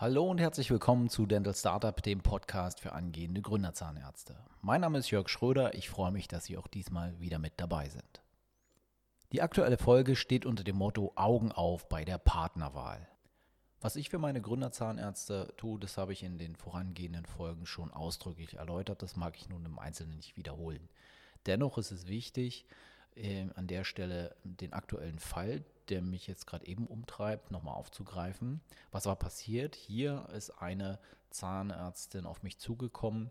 Hallo und herzlich willkommen zu Dental Startup, dem Podcast für angehende Gründerzahnärzte. Mein Name ist Jörg Schröder. Ich freue mich, dass Sie auch diesmal wieder mit dabei sind. Die aktuelle Folge steht unter dem Motto Augen auf bei der Partnerwahl. Was ich für meine Gründerzahnärzte tue, das habe ich in den vorangehenden Folgen schon ausdrücklich erläutert. Das mag ich nun im Einzelnen nicht wiederholen. Dennoch ist es wichtig, äh, an der Stelle den aktuellen Fall, der mich jetzt gerade eben umtreibt, nochmal aufzugreifen. Was war passiert? Hier ist eine Zahnärztin auf mich zugekommen,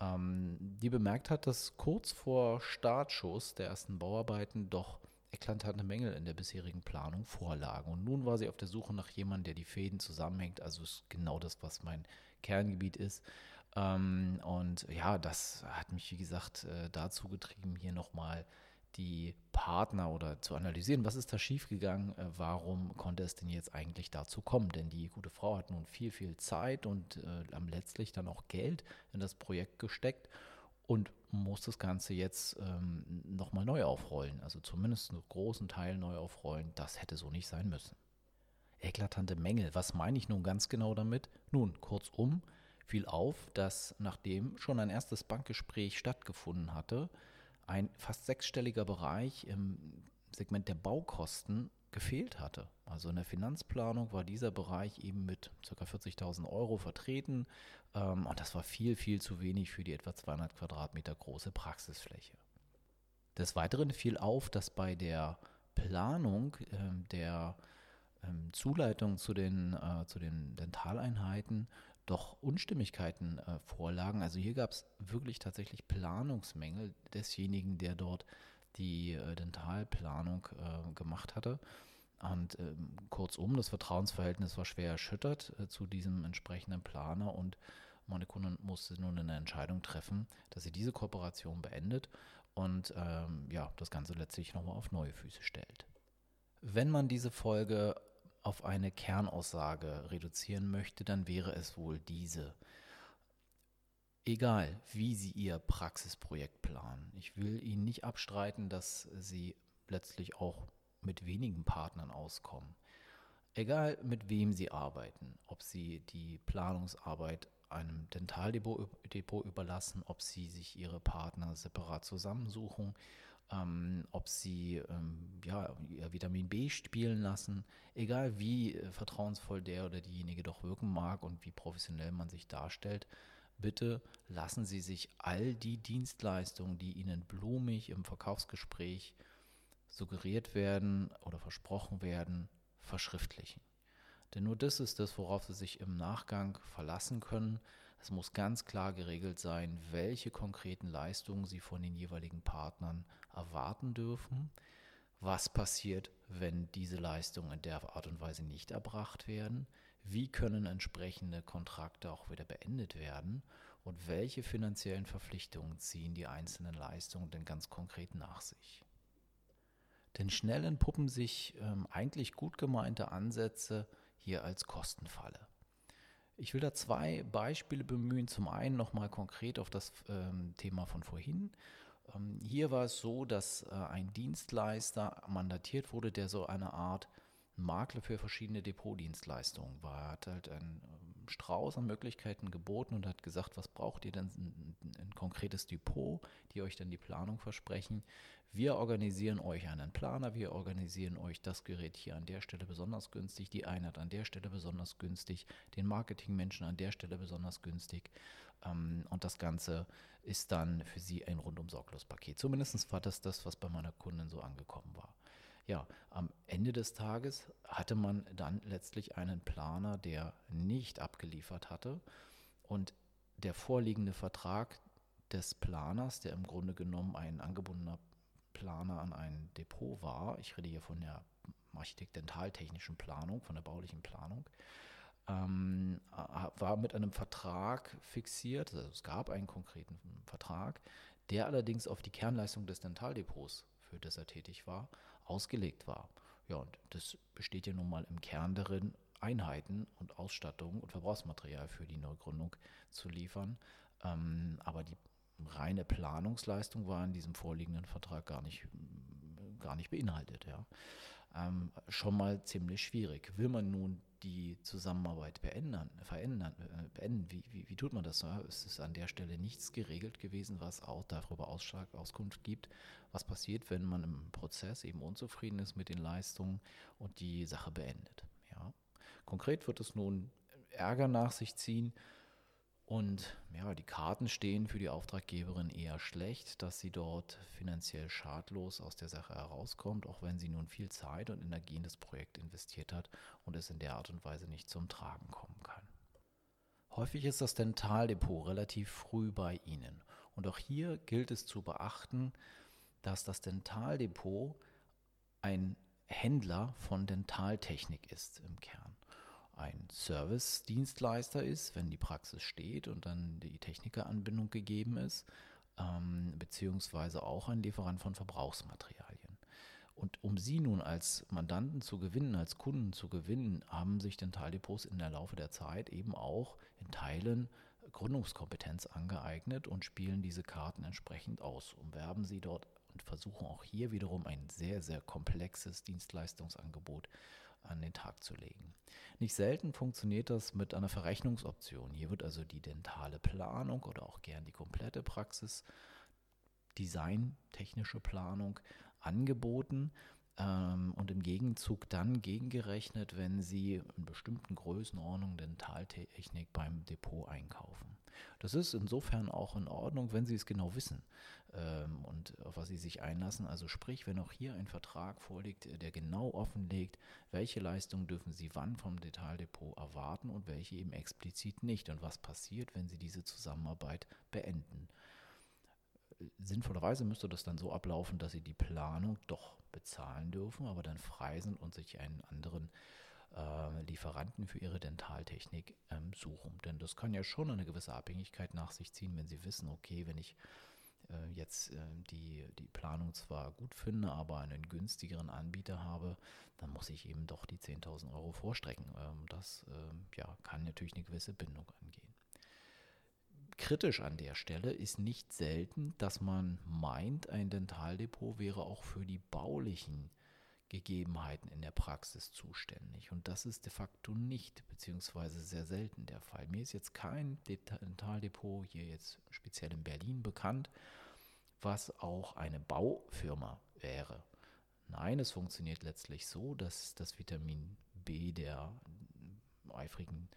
ähm, die bemerkt hat, dass kurz vor Startschuss der ersten Bauarbeiten doch eklatante Mängel in der bisherigen Planung vorlagen. Und nun war sie auf der Suche nach jemandem, der die Fäden zusammenhängt. Also ist genau das, was mein Kerngebiet ist. Ähm, und ja, das hat mich, wie gesagt, äh, dazu getrieben, hier nochmal die Partner oder zu analysieren, was ist da schiefgegangen, äh, warum konnte es denn jetzt eigentlich dazu kommen? Denn die gute Frau hat nun viel, viel Zeit und äh, letztlich dann auch Geld in das Projekt gesteckt und muss das Ganze jetzt ähm, nochmal neu aufrollen. Also zumindest einen großen Teil neu aufrollen. Das hätte so nicht sein müssen. Eklatante Mängel. Was meine ich nun ganz genau damit? Nun, kurzum, fiel auf, dass nachdem schon ein erstes Bankgespräch stattgefunden hatte, ein fast sechsstelliger Bereich im Segment der Baukosten gefehlt hatte. Also in der Finanzplanung war dieser Bereich eben mit ca. 40.000 Euro vertreten ähm, und das war viel, viel zu wenig für die etwa 200 Quadratmeter große Praxisfläche. Des Weiteren fiel auf, dass bei der Planung ähm, der ähm, Zuleitung zu den, äh, zu den Dentaleinheiten doch Unstimmigkeiten äh, vorlagen. Also hier gab es wirklich tatsächlich Planungsmängel desjenigen, der dort die äh, Dentalplanung äh, gemacht hatte. Und ähm, kurzum, das Vertrauensverhältnis war schwer erschüttert äh, zu diesem entsprechenden Planer und meine Kundin musste nun eine Entscheidung treffen, dass sie diese Kooperation beendet und ähm, ja, das Ganze letztlich nochmal auf neue Füße stellt. Wenn man diese Folge auf eine Kernaussage reduzieren möchte, dann wäre es wohl diese. Egal, wie Sie Ihr Praxisprojekt planen, ich will Ihnen nicht abstreiten, dass Sie letztlich auch mit wenigen Partnern auskommen. Egal, mit wem Sie arbeiten, ob Sie die Planungsarbeit einem Dentaldepot überlassen, ob Sie sich Ihre Partner separat zusammensuchen, ähm, ob sie ähm, ja, Vitamin B spielen lassen, egal wie äh, vertrauensvoll der oder diejenige doch wirken mag und wie professionell man sich darstellt, bitte lassen Sie sich all die Dienstleistungen, die Ihnen blumig im Verkaufsgespräch suggeriert werden oder versprochen werden, verschriftlichen. Denn nur das ist das, worauf Sie sich im Nachgang verlassen können, es muss ganz klar geregelt sein, welche konkreten Leistungen Sie von den jeweiligen Partnern erwarten dürfen. Was passiert, wenn diese Leistungen in der Art und Weise nicht erbracht werden? Wie können entsprechende Kontrakte auch wieder beendet werden? Und welche finanziellen Verpflichtungen ziehen die einzelnen Leistungen denn ganz konkret nach sich? Denn schnell entpuppen sich ähm, eigentlich gut gemeinte Ansätze hier als Kostenfalle. Ich will da zwei Beispiele bemühen. Zum einen nochmal konkret auf das ähm, Thema von vorhin. Ähm, hier war es so, dass äh, ein Dienstleister mandatiert wurde, der so eine Art Makler für verschiedene Depotdienstleistungen war. Er hat halt einen ähm, Strauß an Möglichkeiten geboten und hat gesagt, was braucht ihr denn? Ein, ein, konkretes Depot, die euch dann die Planung versprechen. Wir organisieren euch einen Planer, wir organisieren euch das Gerät hier an der Stelle besonders günstig, die Einheit an der Stelle besonders günstig, den Marketingmenschen an der Stelle besonders günstig. Ähm, und das Ganze ist dann für sie ein rundum sorglos Paket. Zumindest war das das, was bei meiner Kundin so angekommen war. Ja, am Ende des Tages hatte man dann letztlich einen Planer, der nicht abgeliefert hatte und der vorliegende Vertrag des Planers, der im Grunde genommen ein angebundener Planer an ein Depot war, ich rede hier von der architektentaltechnischen Planung, von der baulichen Planung, ähm, war mit einem Vertrag fixiert, also es gab einen konkreten Vertrag, der allerdings auf die Kernleistung des Dentaldepots, für das er tätig war, ausgelegt war. Ja, und das besteht ja nun mal im Kern darin, Einheiten und Ausstattung und Verbrauchsmaterial für die Neugründung zu liefern. Ähm, aber die reine Planungsleistung war in diesem vorliegenden Vertrag gar nicht, gar nicht beinhaltet. Ja. Ähm, schon mal ziemlich schwierig. Will man nun die Zusammenarbeit beändern, verändern, äh, beenden. Wie, wie, wie, tut man das? Es ist an der Stelle nichts geregelt gewesen, was auch darüber Ausschlag, Auskunft gibt, was passiert, wenn man im Prozess eben unzufrieden ist mit den Leistungen und die Sache beendet. Ja. Konkret wird es nun Ärger nach sich ziehen, und ja, die Karten stehen für die Auftraggeberin eher schlecht, dass sie dort finanziell schadlos aus der Sache herauskommt, auch wenn sie nun viel Zeit und Energie in das Projekt investiert hat und es in der Art und Weise nicht zum Tragen kommen kann. Häufig ist das Dentaldepot relativ früh bei Ihnen. Und auch hier gilt es zu beachten, dass das Dentaldepot ein Händler von Dentaltechnik ist im Kern ein Service-Dienstleister ist, wenn die Praxis steht und dann die Technikeranbindung gegeben ist, ähm, beziehungsweise auch ein Lieferant von Verbrauchsmaterialien. Und um sie nun als Mandanten zu gewinnen, als Kunden zu gewinnen, haben sich Dentaldepots in der Laufe der Zeit eben auch in Teilen Gründungskompetenz angeeignet und spielen diese Karten entsprechend aus, umwerben sie dort und versuchen auch hier wiederum ein sehr, sehr komplexes Dienstleistungsangebot an den Tag zu legen. Nicht selten funktioniert das mit einer Verrechnungsoption. Hier wird also die dentale Planung oder auch gern die komplette Praxis, Design, technische Planung angeboten ähm, und im Gegenzug dann gegengerechnet, wenn Sie in bestimmten Größenordnungen Dentaltechnik beim Depot einkaufen. Das ist insofern auch in Ordnung, wenn Sie es genau wissen ähm, und auf was Sie sich einlassen. Also sprich, wenn auch hier ein Vertrag vorliegt, der genau offenlegt, welche Leistungen dürfen Sie wann vom Detaildepot erwarten und welche eben explizit nicht und was passiert, wenn Sie diese Zusammenarbeit beenden. Sinnvollerweise müsste das dann so ablaufen, dass Sie die Planung doch bezahlen dürfen, aber dann frei sind und sich einen anderen äh, Lieferanten für ihre Dentaltechnik ähm, suchen. Denn das kann ja schon eine gewisse Abhängigkeit nach sich ziehen, wenn Sie wissen, okay, wenn ich äh, jetzt äh, die, die Planung zwar gut finde, aber einen günstigeren Anbieter habe, dann muss ich eben doch die 10.000 Euro vorstrecken. Ähm, das ähm, ja, kann natürlich eine gewisse Bindung angehen. Kritisch an der Stelle ist nicht selten, dass man meint, ein Dentaldepot wäre auch für die baulichen Gegebenheiten in der Praxis zuständig. Und das ist de facto nicht, beziehungsweise sehr selten der Fall. Mir ist jetzt kein Dentaldepot hier jetzt speziell in Berlin bekannt, was auch eine Baufirma wäre. Nein, es funktioniert letztlich so, dass das Vitamin B der eifrigen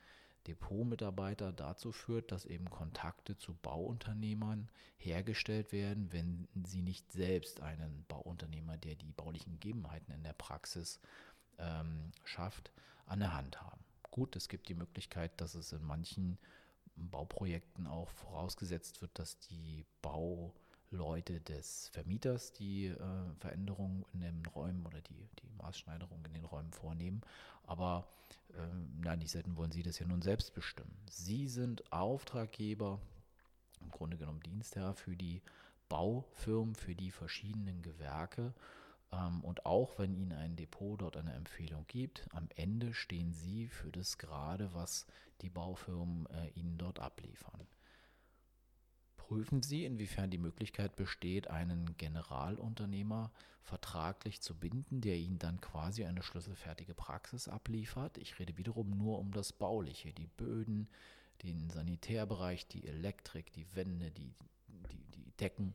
Depotmitarbeiter dazu führt, dass eben Kontakte zu Bauunternehmern hergestellt werden, wenn sie nicht selbst einen Bauunternehmer, der die baulichen Gegebenheiten in der Praxis ähm, schafft, an der Hand haben. Gut, es gibt die Möglichkeit, dass es in manchen Bauprojekten auch vorausgesetzt wird, dass die Bauleute des Vermieters die äh, Veränderungen in den Räumen oder die, die Maßschneiderung in den Räumen vornehmen. Aber ähm, nein, nicht selten wollen Sie das ja nun selbst bestimmen. Sie sind Auftraggeber, im Grunde genommen Dienstherr für die Baufirmen, für die verschiedenen Gewerke. Ähm, und auch wenn Ihnen ein Depot dort eine Empfehlung gibt, am Ende stehen Sie für das gerade, was die Baufirmen äh, Ihnen dort abliefern. Prüfen Sie, inwiefern die Möglichkeit besteht, einen Generalunternehmer vertraglich zu binden, der Ihnen dann quasi eine schlüsselfertige Praxis abliefert. Ich rede wiederum nur um das Bauliche, die Böden, den Sanitärbereich, die Elektrik, die Wände, die, die, die Decken.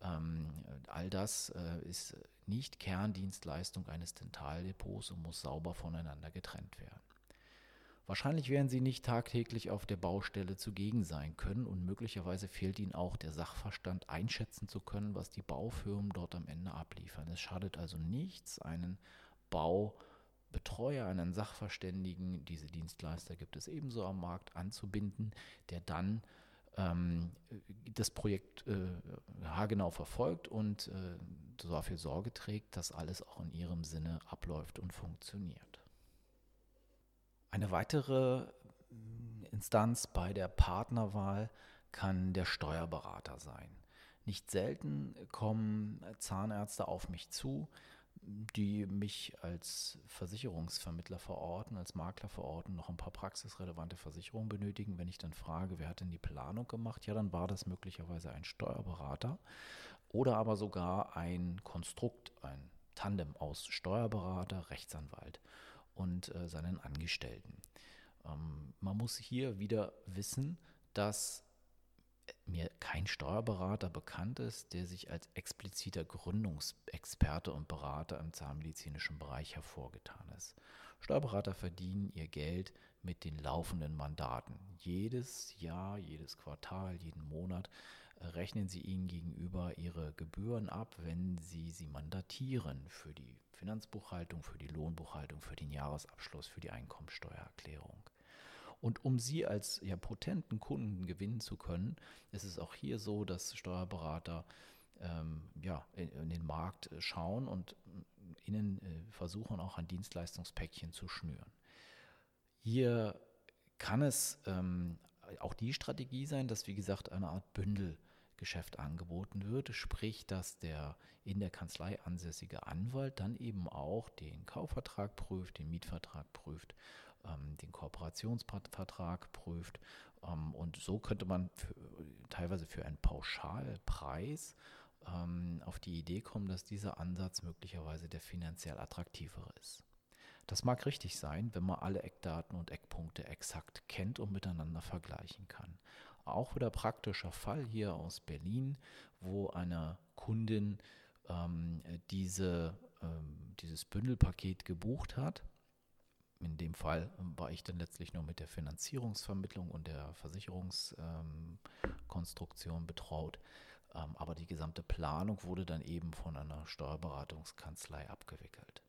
Ähm, all das äh, ist nicht Kerndienstleistung eines Dentaldepots und muss sauber voneinander getrennt werden. Wahrscheinlich werden sie nicht tagtäglich auf der Baustelle zugegen sein können und möglicherweise fehlt ihnen auch der Sachverstand, einschätzen zu können, was die Baufirmen dort am Ende abliefern. Es schadet also nichts, einen Baubetreuer, einen Sachverständigen, diese Dienstleister gibt es ebenso am Markt, anzubinden, der dann ähm, das Projekt äh, haargenau verfolgt und äh, dafür Sorge trägt, dass alles auch in ihrem Sinne abläuft und funktioniert. Eine weitere mm, Instanz bei der Partnerwahl kann der Steuerberater sein. Nicht selten kommen Zahnärzte auf mich zu, die mich als Versicherungsvermittler verorten, als Makler verorten, noch ein paar praxisrelevante Versicherungen benötigen. Wenn ich dann frage, wer hat denn die Planung gemacht, ja, dann war das möglicherweise ein Steuerberater oder aber sogar ein Konstrukt, ein Tandem aus Steuerberater, Rechtsanwalt. Und äh, seinen Angestellten. Ähm, man muss hier wieder wissen, dass mir kein Steuerberater bekannt ist, der sich als expliziter Gründungsexperte und Berater im zahnmedizinischen Bereich hervorgetan ist. Steuerberater verdienen ihr Geld mit den laufenden Mandaten. Jedes Jahr, jedes Quartal, jeden Monat äh, rechnen sie ihnen gegenüber ihre Gebühren ab, wenn sie sie mandatieren für die Finanzbuchhaltung, für die Lohnbuchhaltung, für den Jahresabschluss, für die Einkommensteuererklärung. Und um sie als ja, potenten Kunden gewinnen zu können, ist es auch hier so, dass Steuerberater ähm, ja, in, in, den Markt schauen und ihnen äh, versuchen auch ein Dienstleistungspäckchen zu schnüren. Hier kann es ähm, auch die Strategie sein, dass, wie gesagt, eine Art Bündelgeschäft angeboten wird, sprich, dass der in der Kanzlei ansässige Anwalt dann eben auch den Kaufvertrag prüft, den Mietvertrag prüft ähm, den Kooperationsvertrag prüft. Ähm, und so könnte man für, teilweise für einen Pauschalpreis ähm, auf die Idee kommen, dass dieser Ansatz möglicherweise der finanziell attraktivere ist. Das mag richtig sein, wenn man alle Eckdaten und Eckpunkte exakt kennt und miteinander vergleichen kann. Auch wieder praktischer Fall hier aus Berlin, wo eine Kundin ähm, diese, ähm, dieses Bündelpaket gebucht hat in dem Fall war ich dann letztlich nur mit der Finanzierungsvermittlung und der Versicherungskonstruktion ähm, betraut. Ähm, aber die gesamte Planung wurde dann eben von einer Steuerberatungskanzlei abgewickelt.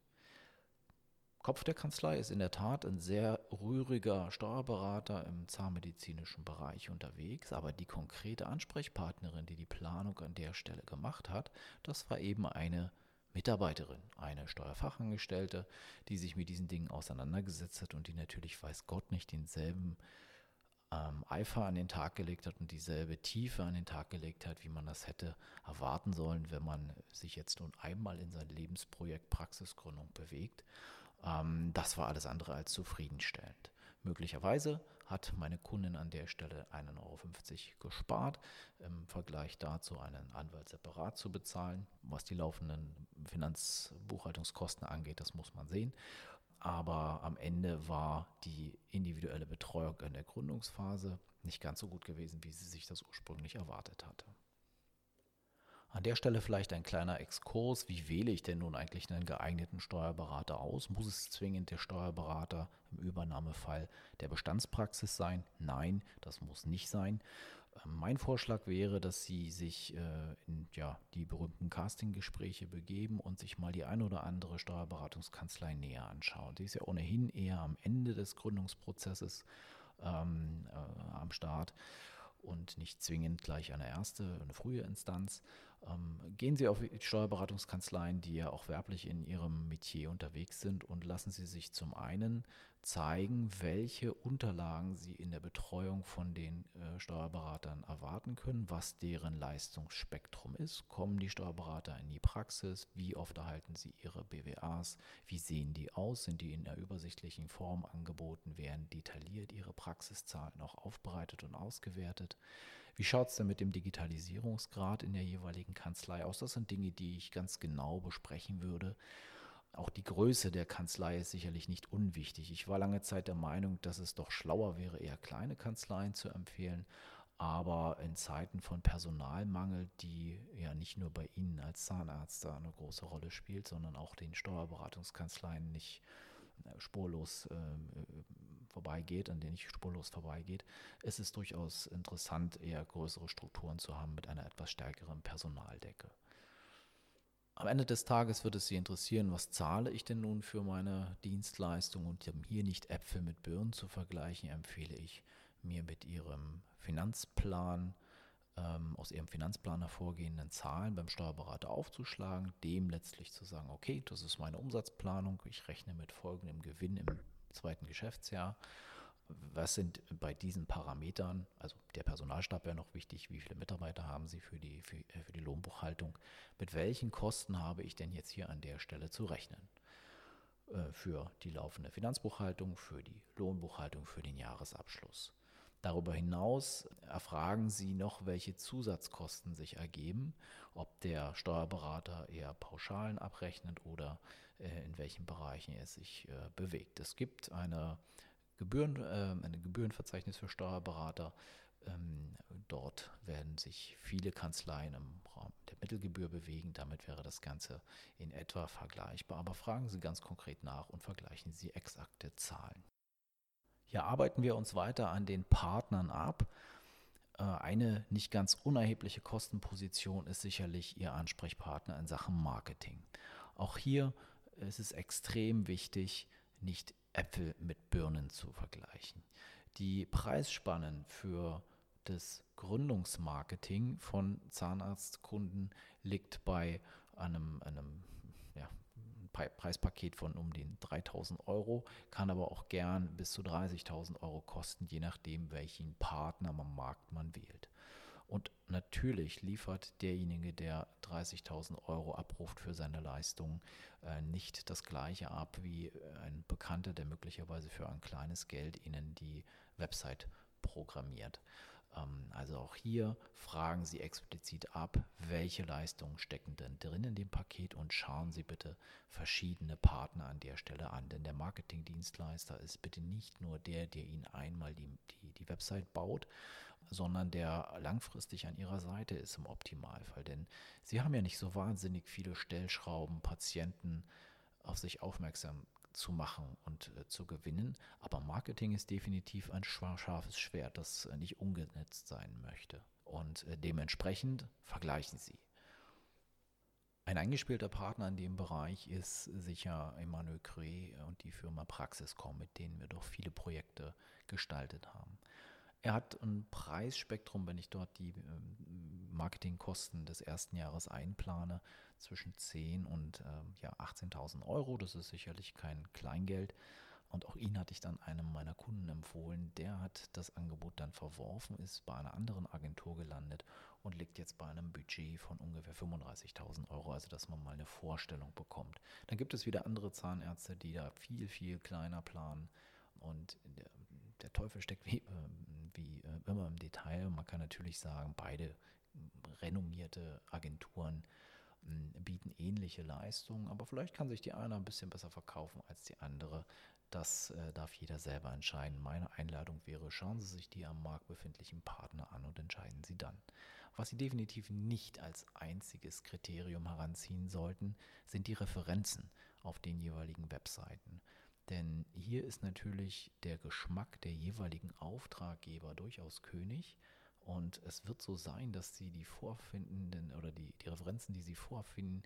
Kopf der Kanzlei ist in der Tat ein sehr rühriger Steuerberater im zahnmedizinischen Bereich unterwegs, aber die konkrete Ansprechpartnerin, die die Planung an der Stelle gemacht hat, das war eben eine Mitarbeiterin, eine Steuerfachangestellte, die sich mit diesen Dingen auseinandergesetzt hat und die natürlich, weiß Gott, nicht denselben ähm, Eifer an den Tag gelegt hat und dieselbe Tiefe an den Tag gelegt hat, wie man das hätte erwarten sollen, wenn man sich jetzt nun einmal in sein Lebensprojekt Praxisgründung bewegt. Ähm, das war alles andere als zufriedenstellend. Möglicherweise hat meine Kundin an der Stelle 1,50 Euro gespart, im Vergleich dazu einen Anwalt separat zu bezahlen. Was die laufenden Finanzbuchhaltungskosten angeht, das muss man sehen. Aber am Ende war die individuelle Betreuung in der Gründungsphase nicht ganz so gut gewesen, wie sie sich das ursprünglich erwartet hatte. An der Stelle vielleicht ein kleiner Exkurs. Wie wähle ich denn nun eigentlich einen geeigneten Steuerberater aus? Muss es zwingend der Steuerberater im Übernahmefall der Bestandspraxis sein? Nein, das muss nicht sein. Ähm, mein Vorschlag wäre, dass Sie sich äh, in ja, die berühmten Castinggespräche begeben und sich mal die ein oder andere Steuerberatungskanzlei näher anschauen. Die ist ja ohnehin eher am Ende des Gründungsprozesses ähm, äh, am Start und nicht zwingend gleich eine erste, eine frühe Instanz. Ähm, gehen Sie auf Steuerberatungskanzleien, die ja auch werblich in Ihrem Metier unterwegs sind und lassen Sie sich zum einen zeigen, welche Unterlagen Sie in der Betreuung von den äh, Steuerberatern erwarten können, was deren Leistungsspektrum ist. Kommen die Steuerberater in die Praxis? Wie oft erhalten Sie Ihre BWAs? Wie sehen die aus? Sind die in der übersichtlichen Form angeboten? Werden detailliert Ihre Praxiszahlen auch aufbereitet und ausgewertet? Wie schaut es denn mit dem Digitalisierungsgrad in der jeweiligen Kanzlei aus? Das sind Dinge, die ich ganz genau besprechen würde. Auch die Größe der Kanzlei ist sicherlich nicht unwichtig. Ich war lange Zeit der Meinung, dass es doch schlauer wäre, eher kleine Kanzleien zu empfehlen. Aber in Zeiten von Personalmangel, die ja nicht nur bei Ihnen als Zahnärzte eine große Rolle spielt, sondern auch den Steuerberatungskanzleien nicht äh, spurlos äh, vorbeigeht, an denen nicht spurlos vorbeigeht, ist es durchaus interessant, eher größere Strukturen zu haben mit einer etwas stärkeren Personaldecke. Am Ende des Tages wird es Sie interessieren, was zahle ich denn nun für meine Dienstleistung und um hier nicht Äpfel mit Birnen zu vergleichen, empfehle ich mir mit Ihrem Finanzplan ähm, aus Ihrem Finanzplan hervorgehenden Zahlen beim Steuerberater aufzuschlagen, dem letztlich zu sagen, okay, das ist meine Umsatzplanung, ich rechne mit folgendem Gewinn im zweiten Geschäftsjahr was sind bei diesen Parametern, also der Personalstab wäre noch wichtig, wie viele Mitarbeiter haben Sie für die, für, äh, für die Lohnbuchhaltung, mit welchen Kosten habe ich denn jetzt hier an der Stelle zu rechnen? Äh, für die laufende Finanzbuchhaltung, für die Lohnbuchhaltung, für den Jahresabschluss. Darüber hinaus erfragen Sie noch, welche Zusatzkosten sich ergeben, ob der Steuerberater eher Pauschalen abrechnet oder äh, in welchen Bereichen er sich äh, bewegt. Es gibt eine Gebühren, äh, ein Gebührenverzeichnis für Steuerberater. Ähm, dort werden sich viele Kanzleien im Raum der Mittelgebühr bewegen. Damit wäre das Ganze in etwa vergleichbar. Aber fragen Sie ganz konkret nach und vergleichen Sie exakte Zahlen. Hier arbeiten wir uns weiter an den Partnern ab. Äh, eine nicht ganz unerhebliche Kostenposition ist sicherlich Ihr Ansprechpartner in Sachen Marketing. Auch hier ist es extrem wichtig, nicht Äpfel mit Birnen zu vergleichen. Die Preisspannen für das Gründungsmarketing von Zahnarztkunden liegt bei einem, einem Preispaket von um den 3000 Euro, kann aber auch gern bis zu 30.000 Euro kosten, je nachdem, welchen Partner am Markt man wählt. Und natürlich liefert derjenige, der 30.000 Euro abruft für seine Leistung, äh, nicht das gleiche ab wie ein Bekannter, der möglicherweise für ein kleines Geld Ihnen die Website programmiert. Ähm, also auch hier fragen Sie explizit ab, welche Leistungen stecken denn drin in dem Paket und schauen Sie bitte verschiedene Partner an der Stelle an. Denn der Marketingdienstleister ist bitte nicht nur der, der Ihnen einmal die, die, die Website baut, sondern der langfristig an Ihrer Seite ist im Optimalfall. Denn Sie haben ja nicht so wahnsinnig viele Stellschrauben, Patienten auf sich aufmerksam zu machen und äh, zu gewinnen. Aber Marketing ist definitiv ein scharfes Schwert, das äh, nicht ungenetzt sein möchte. Und äh, dementsprechend vergleichen Sie. Ein eingespielter Partner in dem Bereich ist sicher Emmanuel Cree und die Firma Praxiscom, mit denen wir doch viele Projekte gestaltet haben. Er hat ein Preisspektrum, wenn ich dort die ähm, Marketingkosten des ersten Jahres einplane, zwischen 10 und äh, ja, 18.000 Euro. Das ist sicherlich kein Kleingeld. Und auch ihn hatte ich dann einem meiner Kunden empfohlen. Der hat das Angebot dann verworfen, ist bei einer anderen Agentur gelandet und liegt jetzt bei einem Budget von ungefähr 35.000 Euro, also dass man mal eine Vorstellung bekommt. Dann gibt es wieder andere Zahnärzte, die da viel, viel kleiner planen. Und der, Teufel steckt wie, äh, wie äh, immer im Detail. Man kann natürlich sagen, beide renommierte Agenturen bieten ähnliche Leistungen, aber vielleicht kann sich die eine ein bisschen besser verkaufen als die andere. Das äh, darf jeder selber entscheiden. Meine Einladung wäre, schauen Sie sich die am Markt befindlichen Partner an und entscheiden Sie dann. Was Sie definitiv nicht als einziges Kriterium heranziehen sollten, sind die Referenzen auf den jeweiligen Webseiten. Denn hier ist natürlich der Geschmack der jeweiligen Auftraggeber durchaus König. Und es wird so sein, dass sie die vorfindenden oder die, die Referenzen, die sie vorfinden,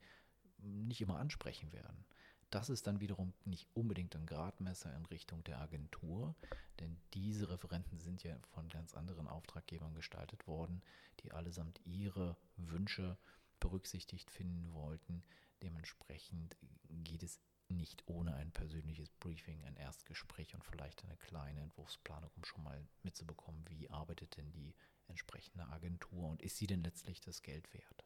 nicht immer ansprechen werden. Das ist dann wiederum nicht unbedingt ein Gradmesser in Richtung der Agentur, denn diese Referenten sind ja von ganz anderen Auftraggebern gestaltet worden, die allesamt ihre Wünsche berücksichtigt finden wollten. Dementsprechend geht es nicht ohne ein persönliches Briefing, ein Erstgespräch und vielleicht eine kleine Entwurfsplanung, um schon mal mitzubekommen, wie arbeitet denn die entsprechende Agentur und ist sie denn letztlich das Geld wert?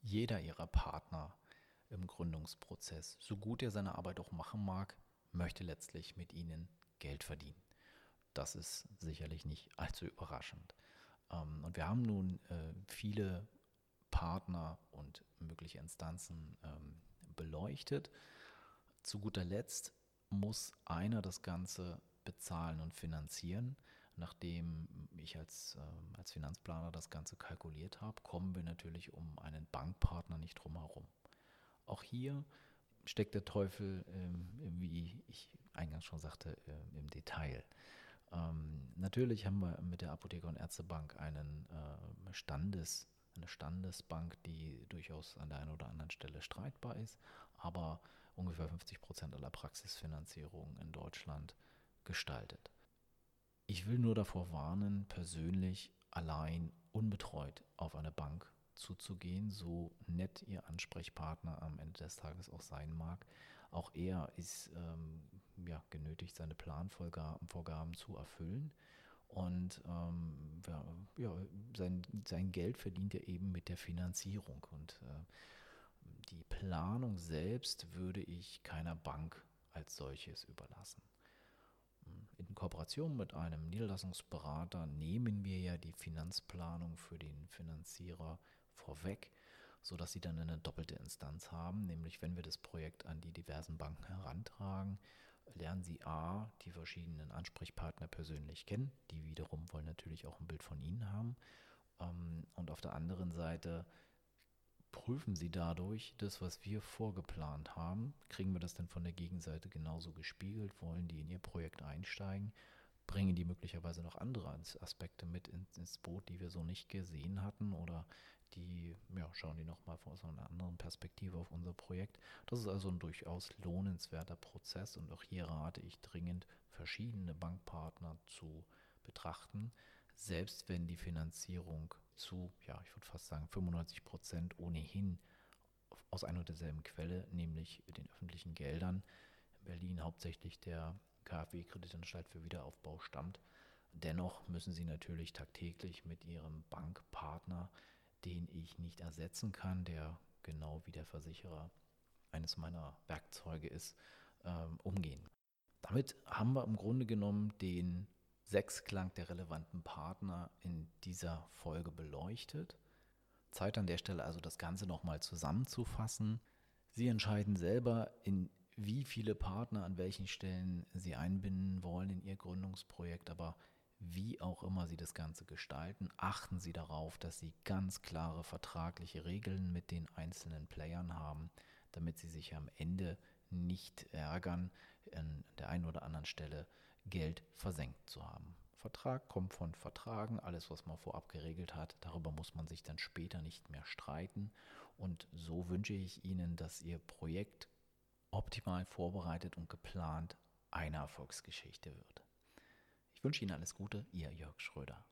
Jeder ihrer Partner im Gründungsprozess, so gut er seine Arbeit auch machen mag, möchte letztlich mit ihnen Geld verdienen. Das ist sicherlich nicht allzu überraschend. Ähm, und wir haben nun äh, viele Partner und mögliche Instanzen ähm, beleuchtet. Zu guter Letzt muss einer das Ganze bezahlen und finanzieren. Nachdem ich als, äh, als Finanzplaner das Ganze kalkuliert habe, kommen wir natürlich um einen Bankpartner nicht drum herum. Auch hier steckt der Teufel, äh, wie ich eingangs schon sagte, äh, im Detail. Ähm, natürlich haben wir mit der Apotheker- und Ärztebank einen äh, Standes, eine Standesbank, die durchaus an der einen oder anderen Stelle streitbar ist, aber ungefähr 50 Prozent aller Praxisfinanzierung in Deutschland gestaltet. Ich will nur davor warnen, persönlich allein unbetreut auf eine Bank zuzugehen, so nett Ihr Ansprechpartner am Ende des Tages auch sein mag. Auch er ist ähm, ja, genötigt, seine Planvorgaben zu erfüllen. Und ähm, ja, sein, sein Geld verdient er eben mit der Finanzierung. Und äh, die Planung selbst würde ich keiner Bank als solches überlassen. In Kooperation mit einem Niederlassungsberater nehmen wir ja die Finanzplanung für den Finanzierer vorweg, sodass sie dann eine doppelte Instanz haben, nämlich wenn wir das Projekt an die diversen Banken herantragen, lernen sie A, die verschiedenen Ansprechpartner persönlich kennen, die wiederum wollen natürlich auch ein Bild von ihnen haben. Ähm, und auf der anderen Seite prüfen sie dadurch das, was wir vorgeplant haben. Kriegen wir das denn von der Gegenseite genauso gespiegelt? Wollen die in ihr Projekt einsteigen? Bringen die möglicherweise noch andere Aspekte mit ins Boot, die wir so nicht gesehen hatten? Oder die ja, schauen die nochmal von einer anderen Perspektive auf unser Projekt? Das ist also ein durchaus lohnenswerter Prozess und auch hier rate ich dringend, verschiedene Bankpartner zu betrachten, selbst wenn die Finanzierung zu, ja, ich würde fast sagen 95 Prozent ohnehin aus einer und derselben Quelle, nämlich den öffentlichen Geldern, in Berlin hauptsächlich der KfW Kreditanstalt für Wiederaufbau stammt. Dennoch müssen sie natürlich tagtäglich mit ihrem Bankpartner, den ich nicht ersetzen kann, der genau wie der Versicherer eines meiner Werkzeuge ist, ähm, umgehen. Damit haben wir im Grunde genommen den Sechsklang der relevanten Partner in dieser Folge beleuchtet. Zeit an der Stelle also das Ganze nochmal zusammenzufassen. Sie entscheiden selber, in wie viele Partner an welchen Stellen Sie einbinden wollen in Ihr Gründungsprojekt, aber wie auch immer Sie das Ganze gestalten, achten Sie darauf, dass Sie ganz klare vertragliche Regeln mit den einzelnen Playern haben, damit Sie sich am Ende nicht ärgern, an der einen oder anderen Stelle Geld versenkt zu haben. Vertrag kommt von Vertragen, alles, was man vorab geregelt hat, darüber muss man sich dann später nicht mehr streiten. Und so wünsche ich Ihnen, dass Ihr Projekt optimal vorbereitet und geplant eine Erfolgsgeschichte wird. Ich wünsche Ihnen alles Gute, Ihr Jörg Schröder.